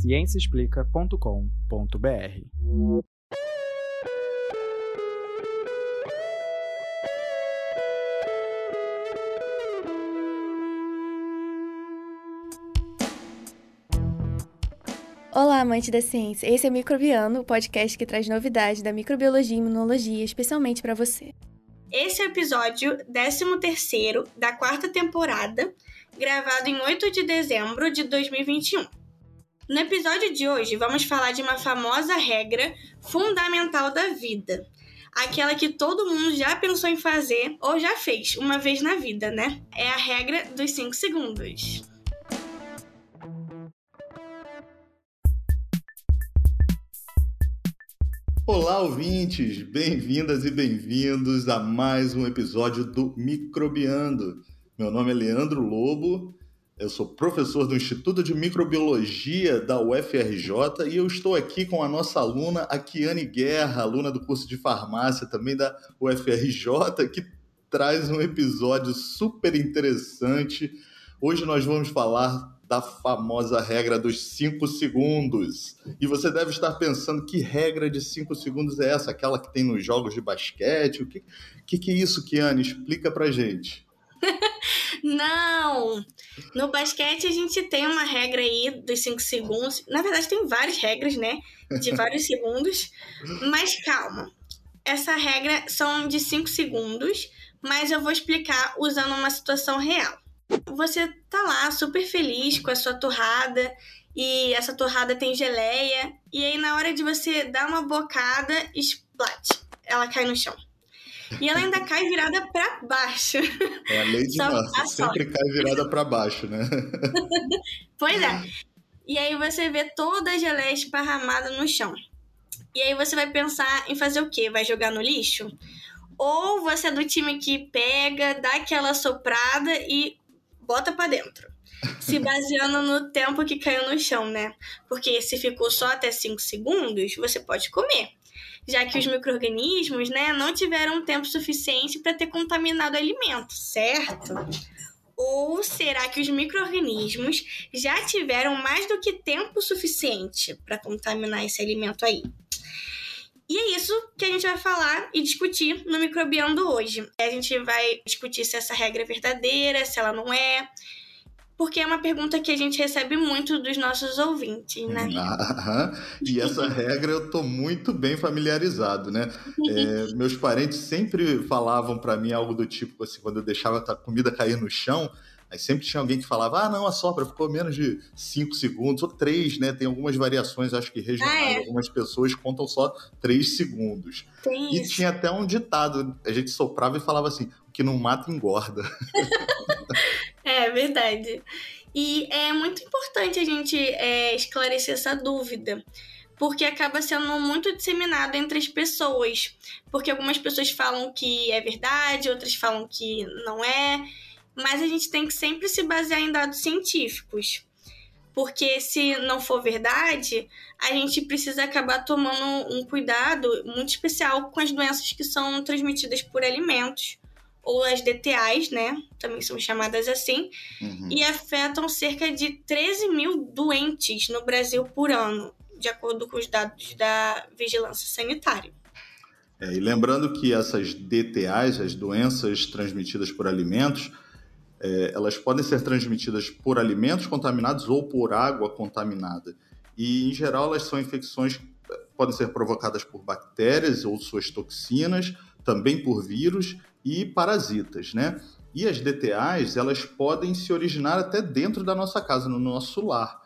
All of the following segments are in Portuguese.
ciênciaexplica.com.br. Olá, amante da ciência. Esse é Microbiano, o podcast que traz novidades da microbiologia e imunologia especialmente para você. Esse é o episódio 13 da quarta temporada, gravado em 8 de dezembro de 2021. No episódio de hoje, vamos falar de uma famosa regra fundamental da vida. Aquela que todo mundo já pensou em fazer ou já fez uma vez na vida, né? É a regra dos 5 segundos. Olá, ouvintes! Bem-vindas e bem-vindos a mais um episódio do Microbiando. Meu nome é Leandro Lobo, eu sou professor do Instituto de Microbiologia da UFRJ e eu estou aqui com a nossa aluna, a Kiane Guerra, aluna do curso de farmácia também da UFRJ, que traz um episódio super interessante. Hoje nós vamos falar da famosa regra dos 5 segundos. E você deve estar pensando que regra de 5 segundos é essa? Aquela que tem nos jogos de basquete? O que, que, que é isso, Kiane? Explica pra gente. Não! No basquete a gente tem uma regra aí dos 5 segundos. Na verdade, tem várias regras, né? De vários segundos. Mas calma. Essa regra são de 5 segundos, mas eu vou explicar usando uma situação real você tá lá super feliz com a sua torrada e essa torrada tem geleia e aí na hora de você dar uma bocada, splat, ela cai no chão. E ela ainda cai virada para baixo. É a lei de Murphy, sempre cai virada para baixo, né? pois é. E aí você vê toda a geleia esparramada no chão. E aí você vai pensar em fazer o quê? Vai jogar no lixo? Ou você é do time que pega, dá aquela soprada e bota para dentro. Se baseando no tempo que caiu no chão, né? Porque se ficou só até 5 segundos, você pode comer. Já que os micro-organismos, né, não tiveram tempo suficiente para ter contaminado o alimento, certo? Ou será que os micro-organismos já tiveram mais do que tempo suficiente para contaminar esse alimento aí? E é isso que a gente vai falar e discutir no Microbiando hoje. A gente vai discutir se essa regra é verdadeira, se ela não é, porque é uma pergunta que a gente recebe muito dos nossos ouvintes, né? e essa regra eu tô muito bem familiarizado, né? É, meus parentes sempre falavam para mim algo do tipo assim, quando eu deixava a comida cair no chão, Aí sempre tinha alguém que falava, ah, não, a sopra ficou menos de 5 segundos, ou 3, né? Tem algumas variações, acho que regionais, ah, é. algumas pessoas contam só 3 segundos. Tem e isso. tinha até um ditado, a gente soprava e falava assim, o que não mata engorda. é verdade. E é muito importante a gente é, esclarecer essa dúvida porque acaba sendo muito disseminado entre as pessoas. Porque algumas pessoas falam que é verdade, outras falam que não é mas a gente tem que sempre se basear em dados científicos. Porque se não for verdade, a gente precisa acabar tomando um cuidado muito especial com as doenças que são transmitidas por alimentos, ou as DTAs, né? Também são chamadas assim, uhum. e afetam cerca de 13 mil doentes no Brasil por ano, de acordo com os dados da Vigilância Sanitária. É, e lembrando que essas DTAs, as doenças transmitidas por alimentos, é, elas podem ser transmitidas por alimentos contaminados ou por água contaminada. E, em geral, elas são infecções que podem ser provocadas por bactérias ou suas toxinas, também por vírus e parasitas, né? E as DTAs, elas podem se originar até dentro da nossa casa, no nosso lar,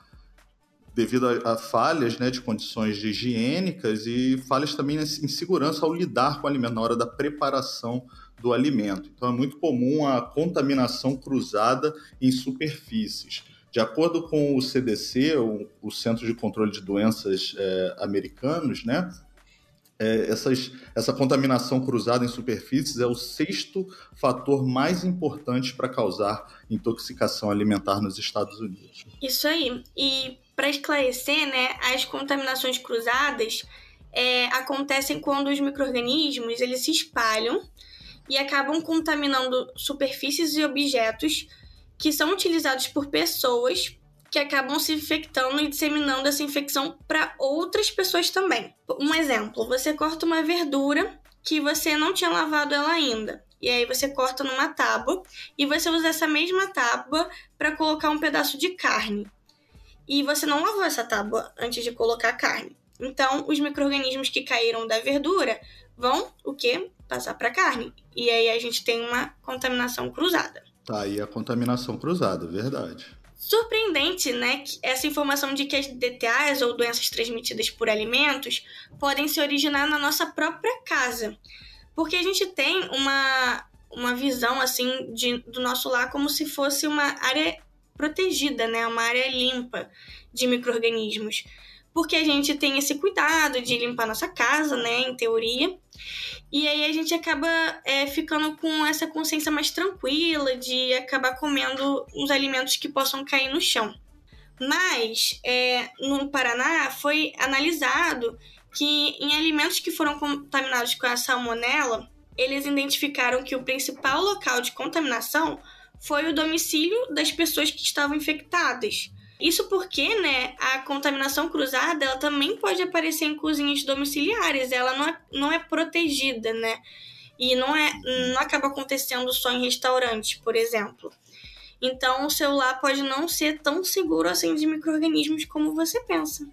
devido a, a falhas né, de condições de higiênicas e falhas também em segurança ao lidar com o alimento, na hora da preparação do alimento. Então, é muito comum a contaminação cruzada em superfícies. De acordo com o CDC, o, Centro de Controle de Doenças é, americanos, né, é, essas, essa contaminação cruzada em superfícies é o sexto fator mais importante para causar intoxicação alimentar nos Estados Unidos. Isso aí. E para esclarecer, né, as contaminações cruzadas é, acontecem quando os micro-organismos eles se espalham e acabam contaminando superfícies e objetos que são utilizados por pessoas que acabam se infectando e disseminando essa infecção para outras pessoas também. Um exemplo: você corta uma verdura que você não tinha lavado ela ainda. E aí você corta numa tábua e você usa essa mesma tábua para colocar um pedaço de carne. E você não lavou essa tábua antes de colocar a carne. Então, os micro-organismos que caíram da verdura vão o quê? Passar para a carne. E aí a gente tem uma contaminação cruzada. Tá aí a contaminação cruzada, verdade. Surpreendente, né, essa informação de que as DTAs ou doenças transmitidas por alimentos podem se originar na nossa própria casa. Porque a gente tem uma, uma visão assim de, do nosso lar como se fosse uma área protegida, né, uma área limpa de micro-organismos porque a gente tem esse cuidado de limpar nossa casa, né, em teoria. E aí a gente acaba é, ficando com essa consciência mais tranquila de acabar comendo uns alimentos que possam cair no chão. Mas é, no Paraná foi analisado que em alimentos que foram contaminados com a salmonela, eles identificaram que o principal local de contaminação foi o domicílio das pessoas que estavam infectadas. Isso porque, né, a contaminação cruzada, ela também pode aparecer em cozinhas domiciliares, ela não é, não é protegida, né? E não é não acaba acontecendo só em restaurantes, por exemplo. Então, o celular pode não ser tão seguro assim de micro-organismos como você pensa.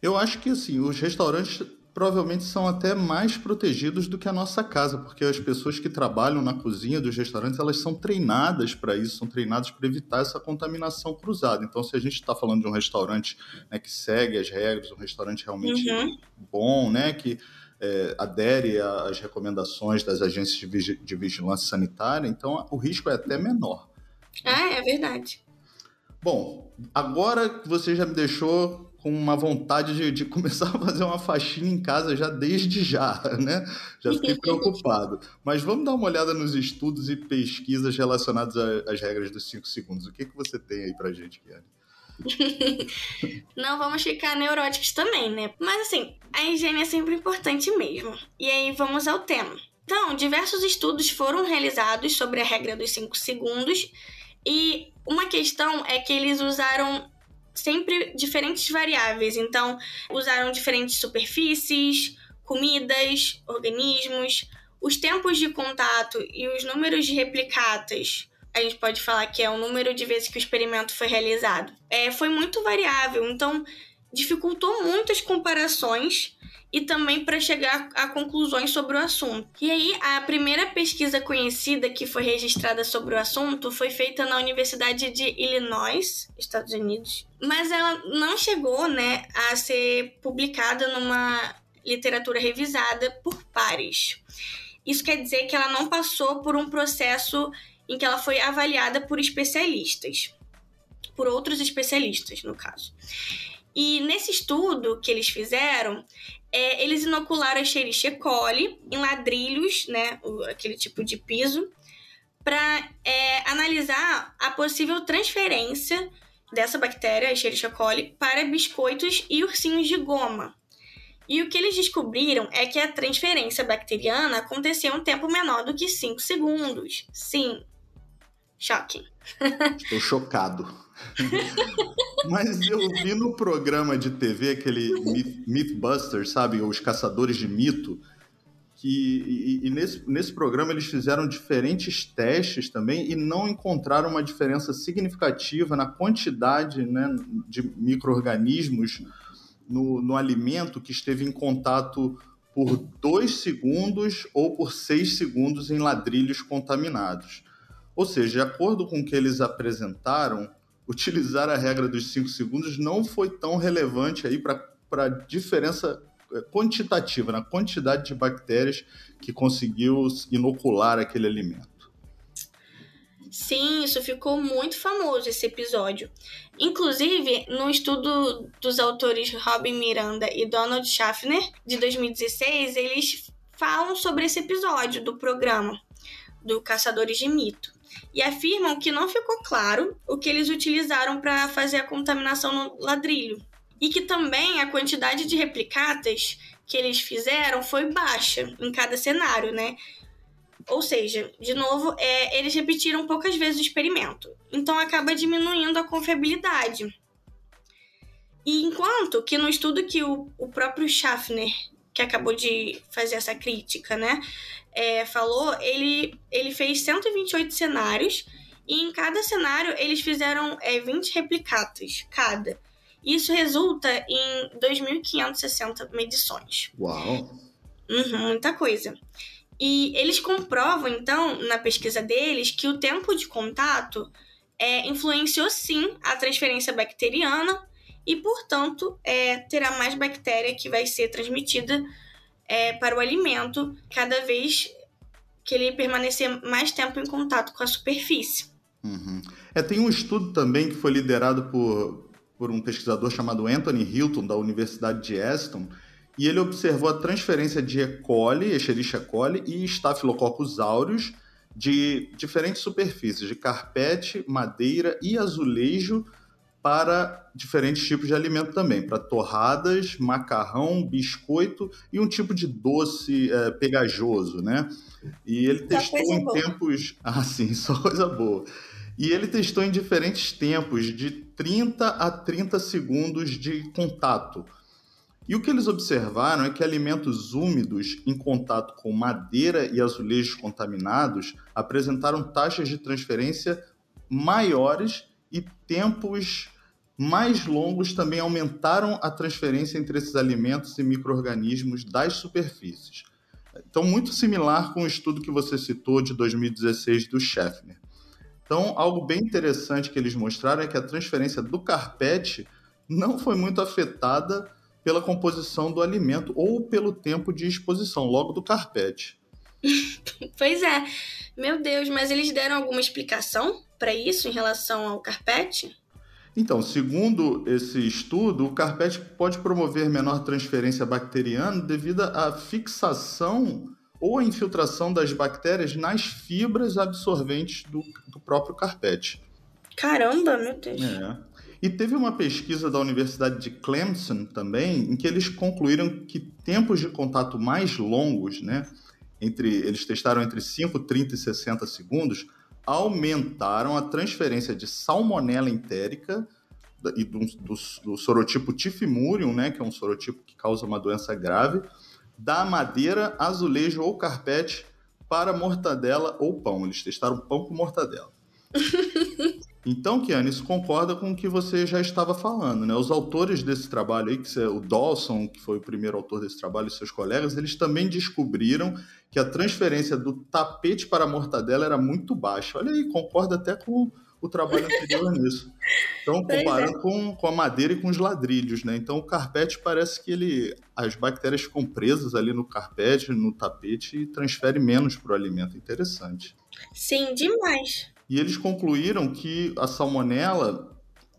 Eu acho que, assim, os restaurantes provavelmente são até mais protegidos do que a nossa casa, porque as pessoas que trabalham na cozinha dos restaurantes, elas são treinadas para isso, são treinadas para evitar essa contaminação cruzada. Então, se a gente está falando de um restaurante né, que segue as regras, um restaurante realmente uhum. bom, né, que é, adere às recomendações das agências de, de vigilância sanitária, então o risco é até menor. Ah, é verdade. Bom, agora que você já me deixou com uma vontade de, de, começar a fazer uma faxina em casa já desde já, né? Já fiquei preocupado. Mas vamos dar uma olhada nos estudos e pesquisas relacionados às regras dos 5 segundos. O que, que você tem aí pra gente, Kiane? Não vamos ficar neuróticos também, né? Mas assim, a higiene é sempre importante mesmo. E aí vamos ao tema. Então, diversos estudos foram realizados sobre a regra dos 5 segundos e uma questão é que eles usaram sempre diferentes variáveis. Então, usaram diferentes superfícies, comidas, organismos, os tempos de contato e os números de replicatas. A gente pode falar que é o número de vezes que o experimento foi realizado. É, foi muito variável, então dificultou muito as comparações e também para chegar a conclusões sobre o assunto. E aí, a primeira pesquisa conhecida que foi registrada sobre o assunto foi feita na Universidade de Illinois, Estados Unidos, mas ela não chegou, né, a ser publicada numa literatura revisada por pares. Isso quer dizer que ela não passou por um processo em que ela foi avaliada por especialistas, por outros especialistas, no caso. E nesse estudo que eles fizeram, é, eles inocularam a Escherichia coli em ladrilhos, né, aquele tipo de piso, para é, analisar a possível transferência dessa bactéria, Escherichia coli, para biscoitos e ursinhos de goma. E o que eles descobriram é que a transferência bacteriana acontecia um tempo menor do que 5 segundos. Sim. Shocking. Estou chocado. Mas eu vi no programa de TV, aquele Mythbusters, sabe? Os Caçadores de Mito, que e, e, nesse, nesse programa eles fizeram diferentes testes também e não encontraram uma diferença significativa na quantidade né, de micro-organismos no, no alimento que esteve em contato por dois segundos ou por seis segundos em ladrilhos contaminados. Ou seja, de acordo com o que eles apresentaram, utilizar a regra dos 5 segundos não foi tão relevante aí para a diferença é, quantitativa, na quantidade de bactérias que conseguiu inocular aquele alimento. Sim, isso ficou muito famoso esse episódio. Inclusive, no estudo dos autores Robin Miranda e Donald Schaffner, de 2016, eles falam sobre esse episódio do programa do Caçadores de Mito e afirmam que não ficou claro o que eles utilizaram para fazer a contaminação no ladrilho e que também a quantidade de replicatas que eles fizeram foi baixa em cada cenário, né? Ou seja, de novo, é, eles repetiram poucas vezes o experimento, então acaba diminuindo a confiabilidade. E enquanto que no estudo que o, o próprio Schaffner, que acabou de fazer essa crítica, né, é, falou, ele, ele fez 128 cenários e em cada cenário eles fizeram é, 20 replicatas cada. Isso resulta em 2.560 medições. Uau! Uhum, muita coisa. E eles comprovam, então, na pesquisa deles, que o tempo de contato é, influenciou sim a transferência bacteriana e, portanto, é, terá mais bactéria que vai ser transmitida é, para o alimento cada vez que ele permanecer mais tempo em contato com a superfície. Uhum. É, tem um estudo também que foi liderado por, por um pesquisador chamado Anthony Hilton, da Universidade de Aston, e ele observou a transferência de E. coli, Escherichia coli e Staphylococcus aureus de diferentes superfícies, de carpete, madeira e azulejo para diferentes tipos de alimento também, para torradas, macarrão, biscoito e um tipo de doce é, pegajoso, né? E ele só testou em boa. tempos. Ah, sim, só coisa boa. E ele testou em diferentes tempos, de 30 a 30 segundos de contato. E o que eles observaram é que alimentos úmidos em contato com madeira e azulejos contaminados apresentaram taxas de transferência maiores e tempos mais longos também aumentaram a transferência entre esses alimentos e micro-organismos das superfícies. Então, muito similar com o estudo que você citou de 2016 do Scheffner. Então, algo bem interessante que eles mostraram é que a transferência do carpete não foi muito afetada pela composição do alimento ou pelo tempo de exposição, logo do carpete. pois é. Meu Deus, mas eles deram alguma explicação para isso em relação ao carpete? Então, segundo esse estudo, o carpete pode promover menor transferência bacteriana devido à fixação ou à infiltração das bactérias nas fibras absorventes do, do próprio carpete. Caramba, meu Deus. É. E teve uma pesquisa da Universidade de Clemson também, em que eles concluíram que tempos de contato mais longos, né, entre, eles testaram entre 5, 30 e 60 segundos, aumentaram a transferência de salmonela entérica e do, do, do sorotipo tifimurium, né, que é um sorotipo que causa uma doença grave, da madeira, azulejo ou carpete para mortadela ou pão. Eles testaram pão com mortadela. Então, Kiane, isso concorda com o que você já estava falando, né? Os autores desse trabalho aí, que é o Dawson, que foi o primeiro autor desse trabalho, e seus colegas, eles também descobriram que a transferência do tapete para a mortadela era muito baixa. Olha aí, concorda até com o trabalho anterior nisso. Então, é. comparando é. com, com a madeira e com os ladrilhos, né? Então, o carpete parece que ele, as bactérias ficam presas ali no carpete, no tapete e transfere menos para o alimento. Interessante. Sim, demais. E eles concluíram que a salmonela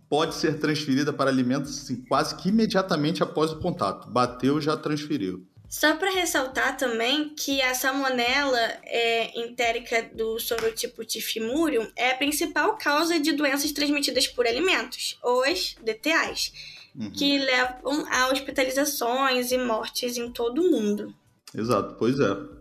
pode ser transferida para alimentos assim, quase que imediatamente após o contato. Bateu, já transferiu. Só para ressaltar também que a salmonela é, entérica do sorotipo tifimurium é a principal causa de doenças transmitidas por alimentos, ou as DTAs, uhum. que levam a hospitalizações e mortes em todo o mundo. Exato, pois é.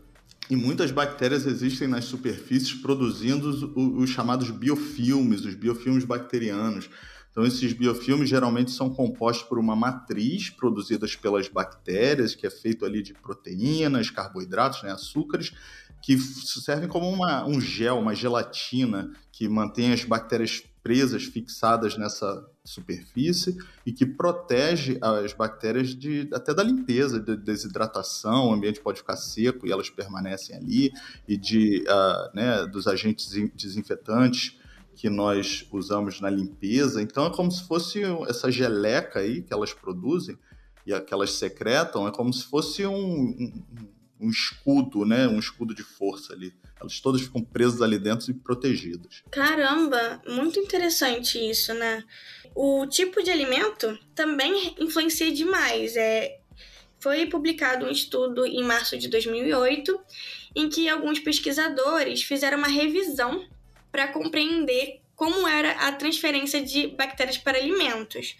E muitas bactérias existem nas superfícies produzindo os, os, chamados biofilmes, os biofilmes bacterianos. Então, esses biofilmes geralmente são compostos por uma matriz produzida pelas bactérias, que é feito ali de proteínas, carboidratos, né, açúcares, que servem como uma, um gel, uma gelatina, que mantém as bactérias presas, fixadas nessa superfície e que protege as bactérias de, até da limpeza, de desidratação, o ambiente pode ficar seco e elas permanecem ali, e de, uh, né, dos agentes desinfetantes que nós usamos na limpeza. Então é como se fosse essa geleca aí que elas produzem e que elas secretam, é como se fosse um, um, um escudo, né, um escudo de força ali. Elas todas ficam presas ali dentro e protegidas. Caramba, muito interessante isso, né? O tipo de alimento também influencia demais. É, foi publicado um estudo em março de 2008 em que alguns pesquisadores fizeram uma revisão para compreender como era a transferência de bactérias para alimentos.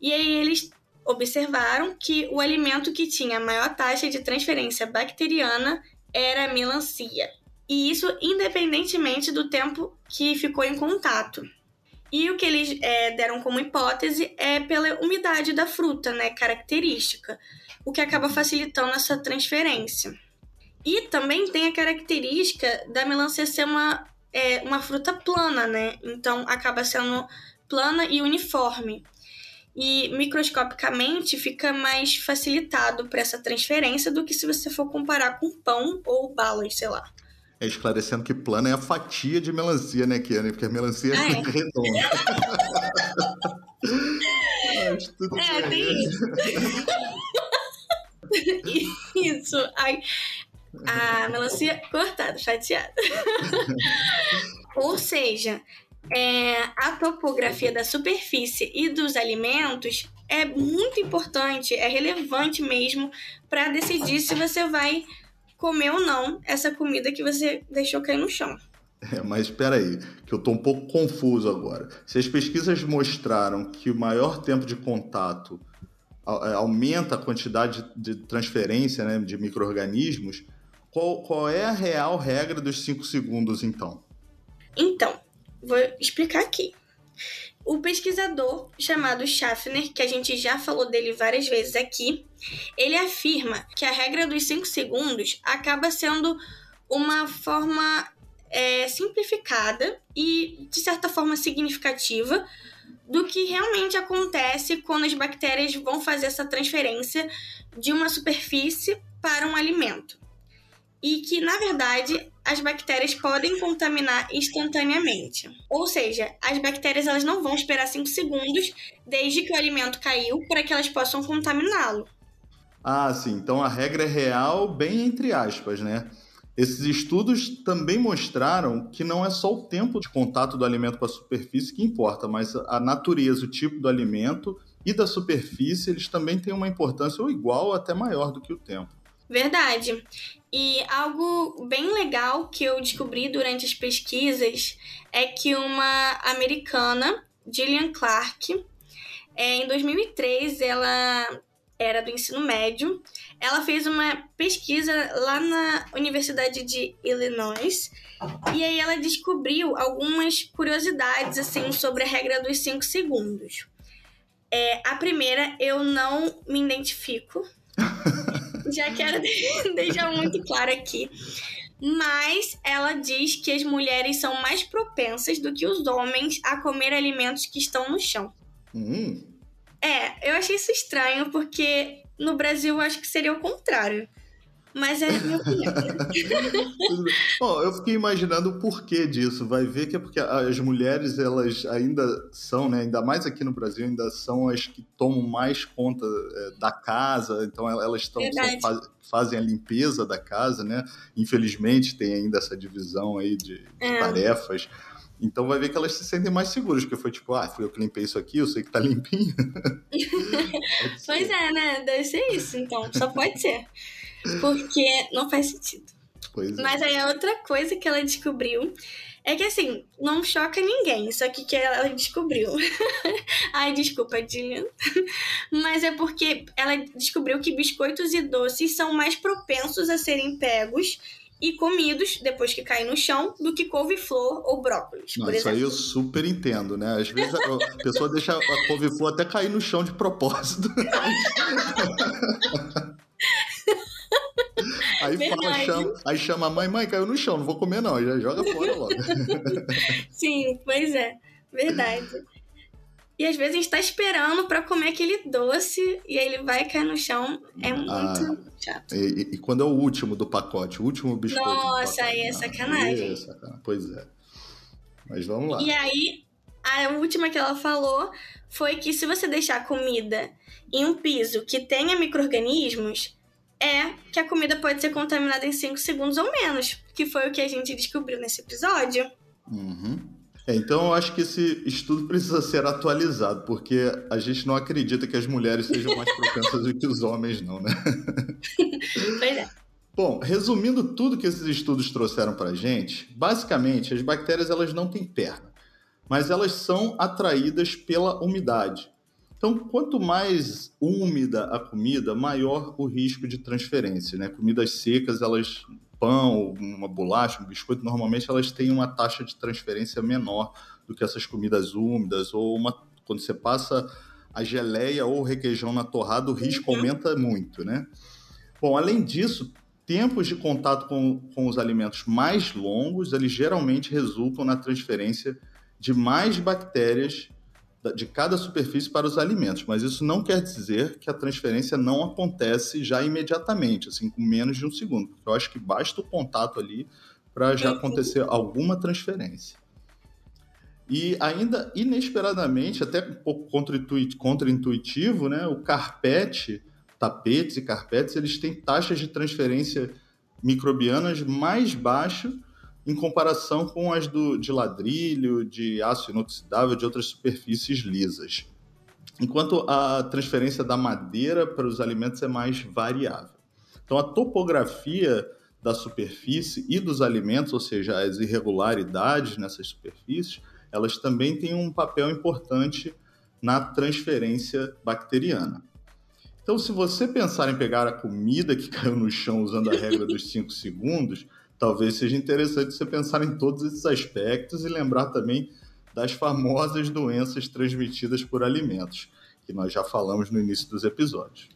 E aí eles observaram que o alimento que tinha maior taxa de transferência bacteriana era a melancia e isso independentemente do tempo que ficou em contato. E o que eles é, deram como hipótese é pela umidade da fruta, né, característica, o que acaba facilitando essa transferência. E também tem a característica da melancia ser uma, é, uma fruta plana, né? Então acaba sendo plana e uniforme. E microscopicamente fica mais facilitado para essa transferência do que se você for comparar com pão ou balas, sei lá. É, esclarecendo que plana é a fatia de melancia, né, Kiane? Porque a melancia ah, é, é redonda. Mas tudo é, bem. tem isso. isso. Ai, a melancia cortada, fatiada. Ou seja, é, a topografia da superfície e dos alimentos é muito importante, é relevante mesmo para decidir se você vai comer ou não essa comida que você deixou cair no chão. É, mas espera aí, que eu estou um pouco confuso agora. Se as pesquisas mostraram que o maior tempo de contato é, aumenta a quantidade de transferência né, de micro-organismos, qual, qual é a real regra dos 5 segundos, então? Então, vou explicar aqui. O pesquisador chamado Schaffner, que a gente já falou dele várias vezes aqui, ele afirma que a regra dos 5 segundos acaba sendo uma forma é, simplificada e, de certa forma, significativa do que realmente acontece quando as bactérias vão fazer essa transferência de uma superfície para um alimento. E que, na verdade, as bactérias podem contaminar instantaneamente. Ou seja, as bactérias elas não vão esperar 5 segundos desde que o alimento caiu para que elas possam contaminá-lo. Ah, sim. Então a regra é real, bem entre aspas, né? Esses estudos também mostraram que não é só o tempo de contato do alimento com a superfície que importa, mas a natureza, o tipo do alimento e da superfície, eles também têm uma importância ou igual ou até maior do que o tempo. Verdade. E algo bem legal que eu descobri durante as pesquisas é que uma americana, Gillian Clark, é, em 2003, ela era do ensino médio. Ela fez uma pesquisa lá na Universidade de Illinois e aí ela descobriu algumas curiosidades assim sobre a regra dos 5 segundos. É, a primeira, eu não me identifico já quero deixar muito claro aqui. Mas ela diz que as mulheres são mais propensas do que os homens a comer alimentos que estão no chão. Hum. É, eu achei isso estranho porque no Brasil eu acho que seria o contrário. Mas é minha opinião. Bom, eu fiquei imaginando o porquê disso. Vai ver que é porque as mulheres, elas ainda são, né? Ainda mais aqui no Brasil, ainda são as que tomam mais conta é, da casa. Então elas estão faz, fazem a limpeza da casa, né? Infelizmente tem ainda essa divisão aí de, de é. tarefas. Então vai ver que elas se sentem mais seguras, porque foi tipo, ah, fui eu que limpei isso aqui, eu sei que tá limpinho. pois é, né? Deve ser isso, então. Só pode ser. Porque não faz sentido. Pois é. Mas aí a outra coisa que ela descobriu é que assim, não choca ninguém, só que que ela descobriu. Ai, desculpa, Dillian. Mas é porque ela descobriu que biscoitos e doces são mais propensos a serem pegos e comidos depois que caem no chão do que couve-flor ou brócolis. Não, isso aí eu super entendo, né? Às vezes a, a pessoa deixa a couve-flor até cair no chão de propósito. Aí fala, chama, aí chama a mãe, mãe, caiu no chão, não vou comer não, já joga fora logo. Sim, pois é, verdade. E às vezes a gente tá esperando para comer aquele doce e aí ele vai cair no chão. É muito ah, chato. E, e, quando é o último do pacote, o último biscoito. Nossa, aí é sacanagem. É sacanagem. Pois é. Mas vamos lá. E aí, a última que ela falou foi que se você deixar comida em um piso que tenha micro-organismos, é que a comida pode ser contaminada em 5 segundos ou menos, que foi o que a gente descobriu nesse episódio. Uhum. É, então eu acho que esse estudo precisa ser atualizado, porque a gente não acredita que as mulheres sejam mais propensas do que os homens, não, né? pois é. Bom, resumindo tudo que esses estudos trouxeram para a gente, basicamente as bactérias elas não têm perna, mas elas são atraídas pela umidade. Então, quanto mais úmida a comida, maior o risco de transferência. Né? Comidas secas, elas pão, uma bolacha, um biscoito, normalmente elas têm uma taxa de transferência menor do que essas comidas úmidas, ou uma, quando você passa a geleia ou requeijão na torrada, o risco uhum. aumenta muito, né? Bom, além disso, tempos de contato com, com os alimentos mais longos, eles geralmente resultam na transferência de mais bactérias de cada superfície para os alimentos, mas isso não quer dizer que a transferência não acontece já imediatamente, assim, com menos de um segundo. Eu acho que basta o contato ali para já acontecer alguma transferência. E ainda inesperadamente, até um pouco contra-intuitivo, né, o carpete, tapetes e carpetes, eles têm taxas de transferência microbianas mais baixas em comparação com as do, de ladrilho, de aço inoxidável, de outras superfícies lisas. Enquanto a transferência da madeira para os alimentos é mais variável. Então, a topografia da superfície e dos alimentos, ou seja, as irregularidades nessas superfícies, elas também têm um papel importante na transferência bacteriana. Então, se você pensar em pegar a comida que caiu no chão usando a regra dos 5 segundos, talvez seja interessante você pensar em todos esses aspectos e lembrar também das famosas doenças transmitidas por alimentos, que nós já falamos no início dos episódios.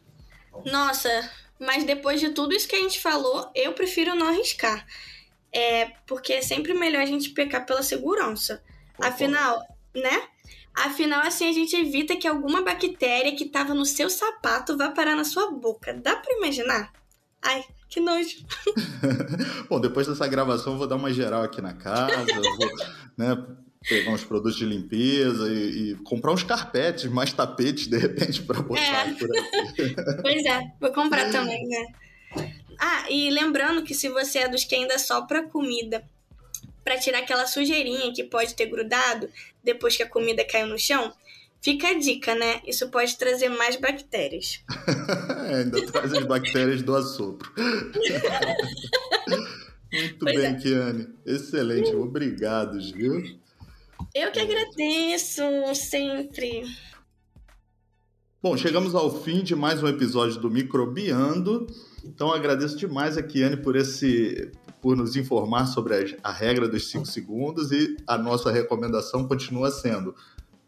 Nossa, mas depois de tudo isso que a gente falou, eu prefiro não arriscar. É, porque é sempre melhor a gente pecar pela segurança. Afinal, né? Afinal, assim a gente evita que alguma bactéria que estava no seu sapato vá parar na sua boca. Dá para imaginar? Ai, que nojo. Bom, depois dessa gravação eu vou dar uma geral aqui na casa, vou né, pegar uns produtos de limpeza e, e, comprar uns carpetes, mais tapetes, de repente, para botar é. por aqui. Pois é, vou comprar também, né? Ah, e lembrando que se você é dos que ainda sopra comida para tirar aquela sujeirinha que pode ter grudado depois que a comida caiu no chão, Fica a dica, né? Isso pode trazer mais bactérias. ainda traz as bactérias do assopro. Muito pois bem, é. Kiane. Excelente. Obrigado, viu? Eu que agradeço, sempre. Bom, chegamos ao fim de mais um episódio do Microbiando. Então agradeço demais a Kiane por esse por nos informar sobre a, a regra dos 5 segundos e a nossa recomendação continua sendo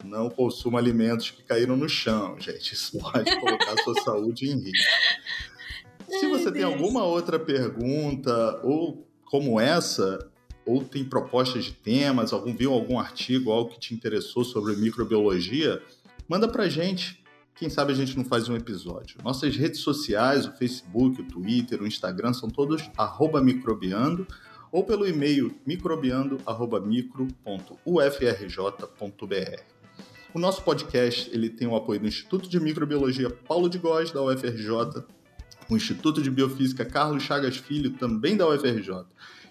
não consuma alimentos que caíram no chão, gente. Isso pode colocar a sua saúde em risco. Se você tem alguma outra pergunta ou como essa, ou tem propostas de temas, algum viu algum artigo, algo que te interessou sobre microbiologia, manda pra gente. Quem sabe a gente não faz um episódio. Nossas redes sociais, o Facebook, o Twitter, o Instagram, são todos microbiando ou pelo e-mail microbiando.micro.ufrj.br. O nosso podcast ele tem o apoio do Instituto de Microbiologia Paulo de Góes, da UFRJ, o Instituto de Biofísica Carlos Chagas Filho, também da UFRJ.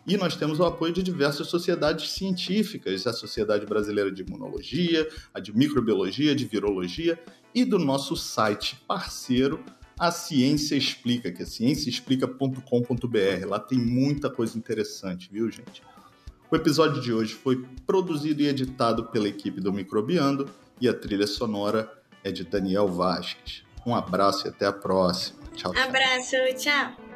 E nós temos o apoio de diversas sociedades científicas, a Sociedade Brasileira de Imunologia, a de Microbiologia, de Virologia e do nosso site parceiro, a Ciência Explica, que é cienciaexplica.com.br. Lá tem muita coisa interessante, viu, gente? O episódio de hoje foi produzido e editado pela equipe do Microbiando e a trilha sonora é de Daniel Vasques. Um abraço e até a próxima. Tchau. Abraço, tchau.